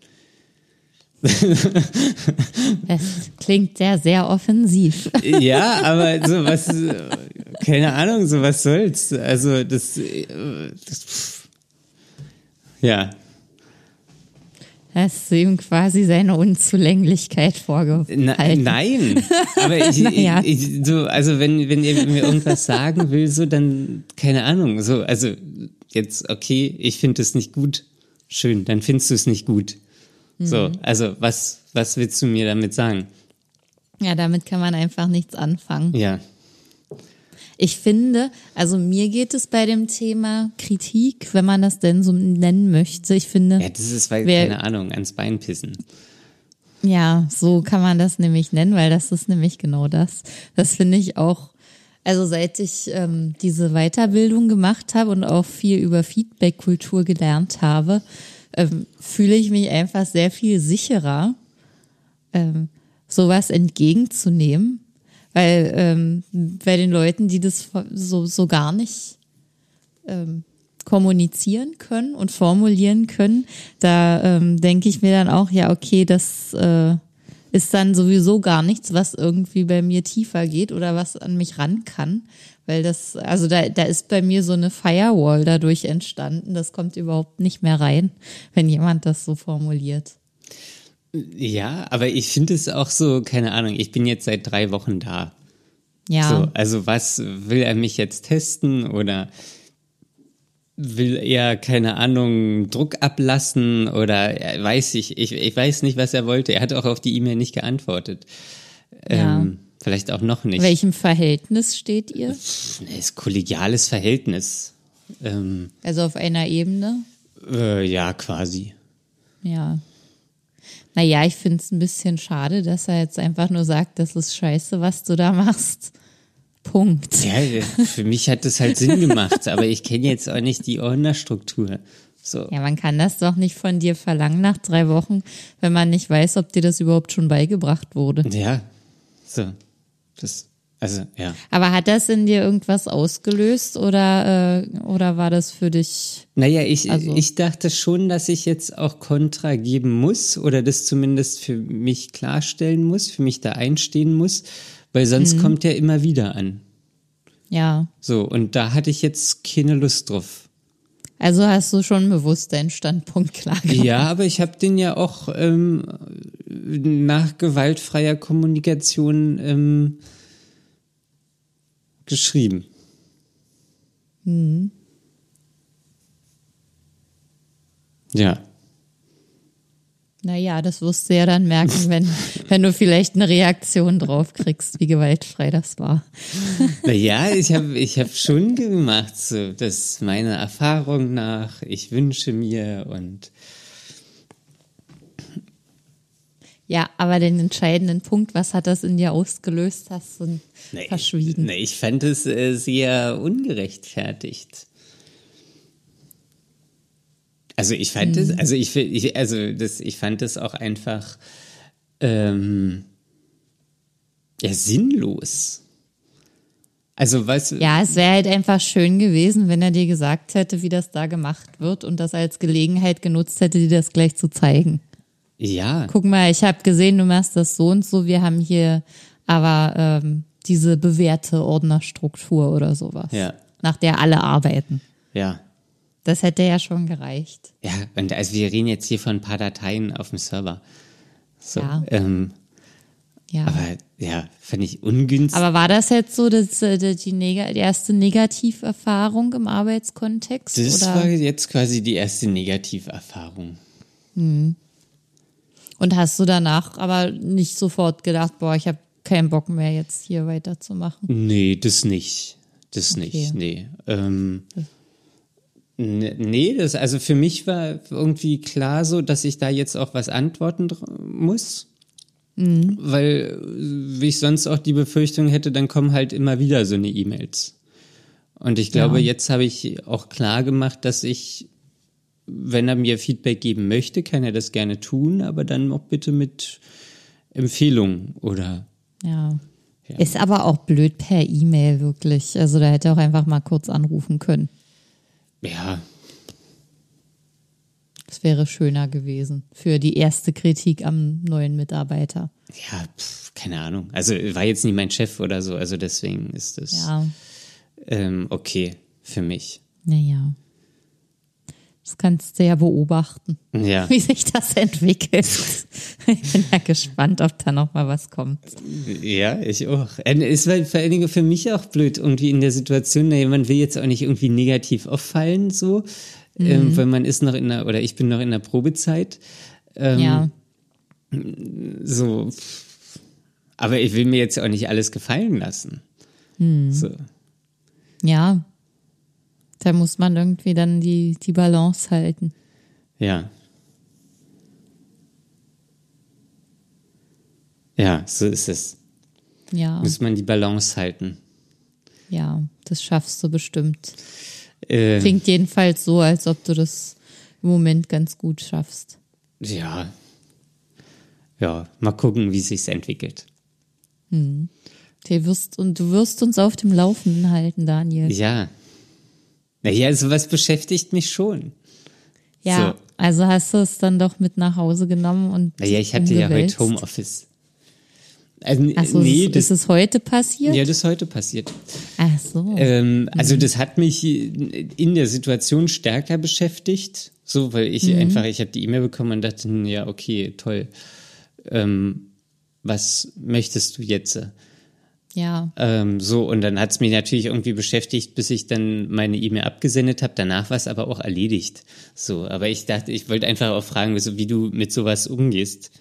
Es klingt sehr, sehr offensiv. Ja, aber so was, äh, keine Ahnung, so was soll's. Also das, äh, das pff. ja, Hast du ihm quasi seine Unzulänglichkeit Na, vorgehalten. nein, aber [LAUGHS] ich, Naja. ich, ich, so, also wenn, wenn ihr mir irgendwas sagen will, so dann, keine Ahnung, so, also jetzt, okay, ich finde es nicht gut, schön, dann findest du es nicht gut. So, Mhm. also was, was willst du mir damit sagen? Ja, damit kann man einfach nichts anfangen. Ja, Ich finde, also mir geht es bei dem Thema Kritik, wenn man das denn so nennen möchte. Ich finde, ja, das ist, weil, Wer- keine Ahnung, ans Bein pissen. Ja, so kann man das nämlich nennen, weil das ist nämlich genau das. Das finde ich auch, also seit ich ähm, diese Weiterbildung gemacht habe und auch viel über Feedback-Kultur gelernt habe, ähm, fühle ich mich einfach sehr viel sicherer, ähm, sowas entgegenzunehmen. Weil ähm, bei den Leuten, die das so, so gar nicht ähm, kommunizieren können und formulieren können, da ähm, denke ich mir dann auch, ja, okay, das äh, ist dann sowieso gar nichts, was irgendwie bei mir tiefer geht oder was an mich ran kann. Weil das, also da, da ist bei mir so eine Firewall dadurch entstanden. Das kommt überhaupt nicht mehr rein, wenn jemand das so formuliert. Ja, aber ich finde es auch so, keine Ahnung, ich bin jetzt seit drei Wochen da. Ja. So, also was will er mich jetzt testen oder will er, keine Ahnung, Druck ablassen oder weiß ich, ich, ich weiß nicht, was er wollte. Er hat auch auf die E-Mail nicht geantwortet. Ja. Ähm, vielleicht auch noch nicht. Welchem Verhältnis steht ihr? Es ist kollegiales Verhältnis. Ähm, Also auf einer Ebene? äh, ja, quasi. Ja. Naja, ich finde es ein bisschen schade, dass er jetzt einfach nur sagt, das ist scheiße, was du da machst. Punkt. Ja, für mich hat das halt Sinn gemacht, aber ich kenne jetzt auch nicht die Ordnerstruktur. So. Ja, man kann das doch nicht von dir verlangen nach drei Wochen, wenn man nicht weiß, ob dir das überhaupt schon beigebracht wurde. Ja, so. Das, also, ja. Aber hat das in dir irgendwas ausgelöst oder, äh, oder war das für dich? Naja, ich, Also- ich dachte schon, dass ich jetzt auch Kontra geben muss oder das zumindest für mich klarstellen muss, für mich da einstehen muss, weil sonst kommt er immer wieder an. Ja. So, und da hatte ich jetzt keine Lust drauf. Also hast du schon bewusst deinen Standpunkt klar gemacht. Ja, aber ich habe den ja auch ähm, nach gewaltfreier Kommunikation ähm, geschrieben. Ja. Naja, das wirst du ja dann merken, wenn, [LAUGHS] wenn du vielleicht eine Reaktion drauf kriegst, wie gewaltfrei das war. Naja, ich habe ich hab schon gemacht, so, das meiner Erfahrung nach, ich wünsche mir und Ja, aber den entscheidenden Punkt, was hat das in dir ausgelöst, hast du nee, verschwiegen. Nee, ich fand es äh, sehr ungerechtfertigt. Also ich fand es, also ich, ich, also das, ich fand es auch einfach ähm, ja sinnlos. Also was? Ja, es wäre halt einfach schön gewesen, wenn er dir gesagt hätte, wie das da gemacht wird und das als Gelegenheit genutzt hätte, dir das gleich zu zeigen. Ja, Guck mal, ich habe gesehen, du machst das so und so. Wir haben hier aber ähm, diese bewährte Ordnerstruktur oder sowas, Ja. nach der alle arbeiten. ja. Das hätte ja schon gereicht. Ja, und also wir reden jetzt hier von ein paar Dateien auf dem Server. So, Ja. ähm, Ja. aber ja, fand ich ungünstig. Aber war das jetzt so das, äh, die, die, erste Negativerfahrung im Arbeitskontext? das oder? war jetzt quasi die erste Negativerfahrung. Und hast du danach aber nicht sofort gedacht, boah, ich habe keinen Bock mehr, jetzt hier weiterzumachen? Nee, das nicht. Das Okay. nicht, nee. Ähm, n- nee, das, also für mich war irgendwie klar so, dass ich da jetzt auch was antworten muss. Weil, äh, wie ich sonst auch die Befürchtung hätte, dann kommen halt immer wieder so eine E-Mails. Und ich glaube, Ja. jetzt habe ich auch klar gemacht, dass ich, wenn er mir Feedback geben möchte, kann er das gerne tun, aber dann auch bitte mit Empfehlungen oder Ja. Ist aber auch blöd per E-Mail, wirklich. Also da hätte er auch einfach mal kurz anrufen können. Ja, Das wäre schöner gewesen für die erste Kritik am neuen Mitarbeiter. Ja, pf, keine Ahnung. Also war jetzt nicht mein Chef oder so, also deswegen ist das Ja, ähm, okay für mich. naja. Das kannst du ja beobachten, Ja, wie sich das entwickelt. Ich bin ja gespannt, ob da noch mal was kommt. ja, ich auch. Es war vor allen Dingen für mich auch blöd irgendwie in der Situation, na, man will jetzt auch nicht irgendwie negativ auffallen, so, ähm, weil man ist noch in der, oder ich bin noch in der Probezeit. Ähm, ja, So, aber ich will mir jetzt auch nicht alles gefallen lassen. So. ja. Da muss man irgendwie dann die, die Balance halten. Ja. Ja, so ist es. Ja, Muss man die Balance halten. ja, das schaffst du bestimmt. Äh, Klingt jedenfalls so, als ob du das im Moment ganz gut schaffst. ja. Ja, mal gucken, wie sich's entwickelt. Du wirst, und du wirst uns auf dem Laufenden halten, Daniel. Ja. Naja, sowas beschäftigt mich schon. Ja, So. also hast du es dann doch mit nach Hause genommen und. Naja, ich hatte ja heute umgewälzt? Homeoffice. Also, Ach so, nee, ist, das, ist es heute passiert? ja, das ist heute passiert. Ach so. Ähm, also das hat mich in der Situation stärker beschäftigt, so weil ich einfach, ich habe die E-Mail bekommen und dachte, hm, ja okay, toll. Ähm, was möchtest du jetzt? Ja. Ähm, so und dann hat es mich natürlich irgendwie beschäftigt, bis ich dann meine E-Mail abgesendet habe. Danach war es aber auch erledigt. So, aber ich dachte, ich wollte einfach auch fragen, so, wie du mit sowas umgehst.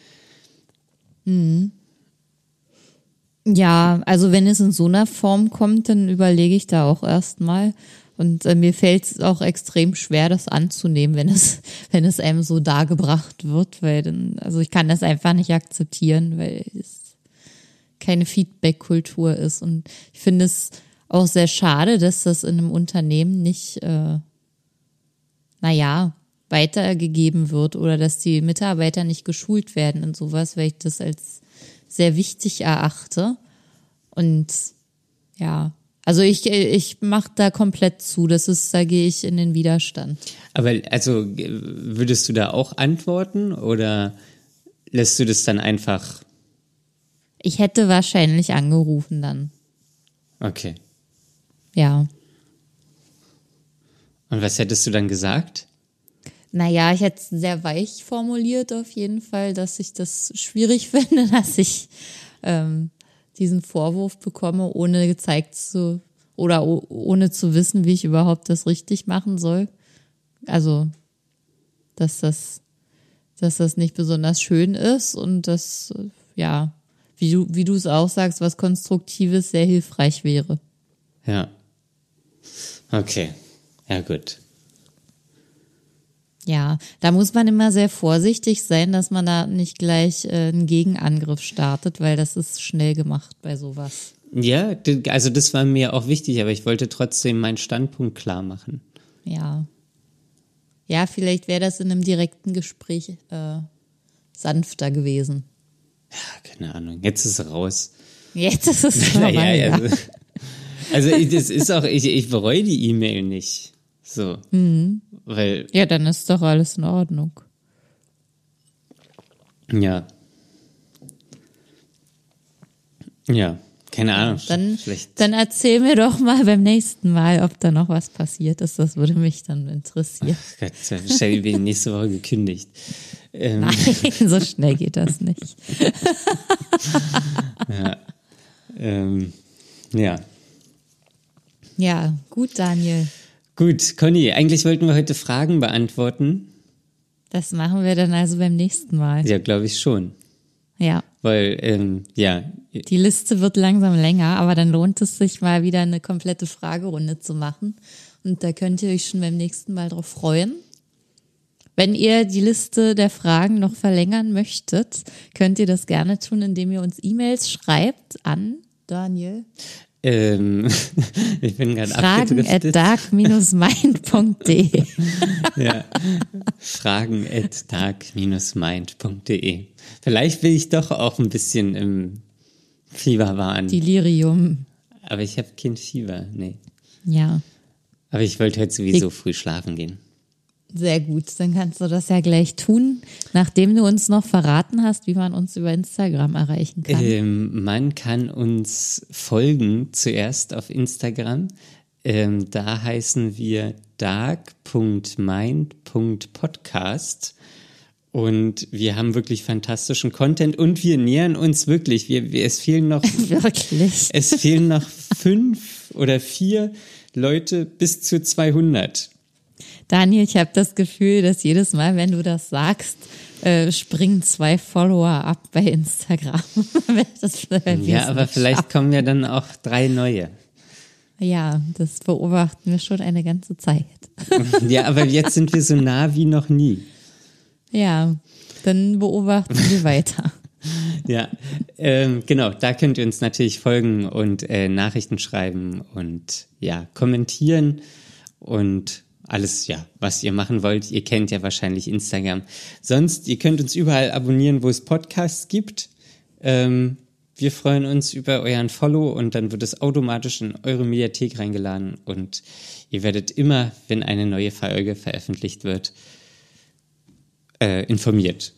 Ja, also wenn es in so einer Form kommt, dann überlege ich da auch erstmal. Und äh, mir fällt es auch extrem schwer, das anzunehmen, wenn es, wenn es einem so dargebracht wird, weil dann, also ich kann das einfach nicht akzeptieren, weil es keine Feedback-Kultur ist. Und ich finde es auch sehr schade, dass das in einem Unternehmen nicht, äh, naja, weitergegeben wird oder dass die Mitarbeiter nicht geschult werden in sowas, weil ich das als sehr wichtig erachte. Und ja, also ich, ich mache da komplett zu. Das ist, da gehe ich in den Widerstand. Aber also würdest du da auch antworten oder lässt du das dann einfach? Ich hätte wahrscheinlich angerufen dann. Okay. Ja. Und was hättest du dann gesagt? Naja, ich hätte es sehr weich formuliert auf jeden Fall, dass ich das schwierig [LAUGHS] finde, dass ich ähm, diesen Vorwurf bekomme, ohne gezeigt zu oder ohne zu wissen, wie ich überhaupt das richtig machen soll. Also, dass das, dass das nicht besonders schön ist und dass, äh, ja, wie du, wie du es auch sagst, was Konstruktives sehr hilfreich wäre. Ja. Okay. Ja, gut. Ja, da muss man immer sehr vorsichtig sein, dass man da nicht gleich äh, einen Gegenangriff startet, weil das ist schnell gemacht bei sowas. Ja, also das war mir auch wichtig, aber ich wollte trotzdem meinen Standpunkt klar machen. Ja. Ja, vielleicht wäre das in einem direkten Gespräch äh, sanfter gewesen. Ja, keine Ahnung. Jetzt ist es raus. Jetzt ist es [LAUGHS] vorbei, Naja, ja. also, also ich- das ist auch, ich, ich bereue die E-Mail nicht. So. Mhm. Weil, ja, dann ist doch alles in Ordnung. ja. Ja, keine Ahnung. Dann, Vielleicht. dann erzähl mir doch mal beim nächsten Mal, ob da noch was passiert ist. Das würde mich dann interessieren. Gott, wahrscheinlich bin ich nächste Woche gekündigt. Ähm, Nein, so schnell geht das nicht. [LAUGHS] ähm, ja. Ja, gut, Daniel. Gut, Conny, eigentlich wollten wir heute Fragen beantworten. Das machen wir dann also beim nächsten Mal. Ja, glaube ich schon. Ja. Weil, ähm, ja, Die Liste wird langsam länger, aber dann lohnt es sich mal wieder eine komplette Fragerunde zu machen. Und da könnt ihr euch schon beim nächsten Mal drauf freuen. Wenn ihr die Liste der Fragen noch verlängern möchtet, könnt ihr das gerne tun, indem ihr uns E-Mails schreibt an Daniel. Ähm, [LAUGHS] ich bin gerade Fragen at dark-mind.de. [LAUGHS] Ja. Fragen at dark-mind.de. Vielleicht will ich doch auch ein bisschen im Fieber waren. Delirium. Aber ich habe kein Fieber, nee. Ja, Aber ich wollte heute sowieso früh schlafen gehen. Sehr gut. Dann kannst du das ja gleich tun, nachdem du uns noch verraten hast, wie man uns über Instagram erreichen kann. Ähm, man kann uns folgen zuerst auf Instagram. Ähm, da heißen wir dark.mind.podcast. Und wir haben wirklich fantastischen Content und wir nähern uns wirklich. Wir, wir, es fehlen noch, [LAUGHS] Wirklich. es fehlen noch fünf oder vier Leute bis zu 200. Daniel, ich habe das Gefühl, dass jedes Mal, wenn du das sagst, äh, springen zwei Follower ab bei Instagram. [LAUGHS] Ja, aber vielleicht schaffen. kommen ja dann auch drei neue. Ja, das beobachten wir schon eine ganze Zeit. [LAUGHS] Ja, aber jetzt sind wir so nah wie noch nie. Ja, dann beobachten wir weiter. [LAUGHS] Ja, ähm, genau, da könnt ihr uns natürlich folgen und äh, Nachrichten schreiben und ja, kommentieren und alles, ja, was ihr machen wollt. Ihr kennt ja wahrscheinlich Instagram. Sonst, ihr könnt uns überall abonnieren, wo es Podcasts gibt. Ähm, wir freuen uns über euren Follow und dann wird es automatisch in eure Mediathek reingeladen und ihr werdet immer, wenn eine neue Folge veröffentlicht wird, äh, informiert.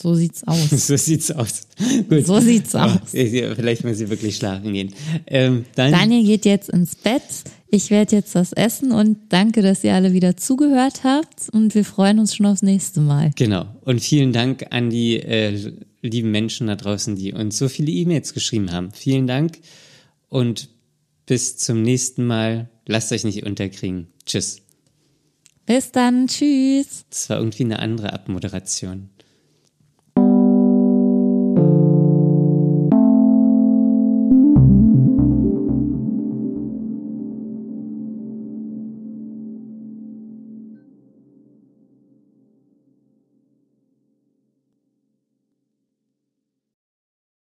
So sieht's aus. [LAUGHS] so sieht's aus. Gut. So sieht's aus. Vielleicht muss sie wirklich schlafen gehen. Ähm, Daniel geht jetzt ins Bett. Ich werde jetzt was essen und danke, dass ihr alle wieder zugehört habt und wir freuen uns schon aufs nächste Mal. Genau. Und vielen Dank an die äh, lieben Menschen da draußen, die uns so viele E-Mails geschrieben haben. Vielen Dank und bis zum nächsten Mal. Lasst euch nicht unterkriegen. Tschüss. Bis dann. Tschüss. Das war irgendwie eine andere Abmoderation.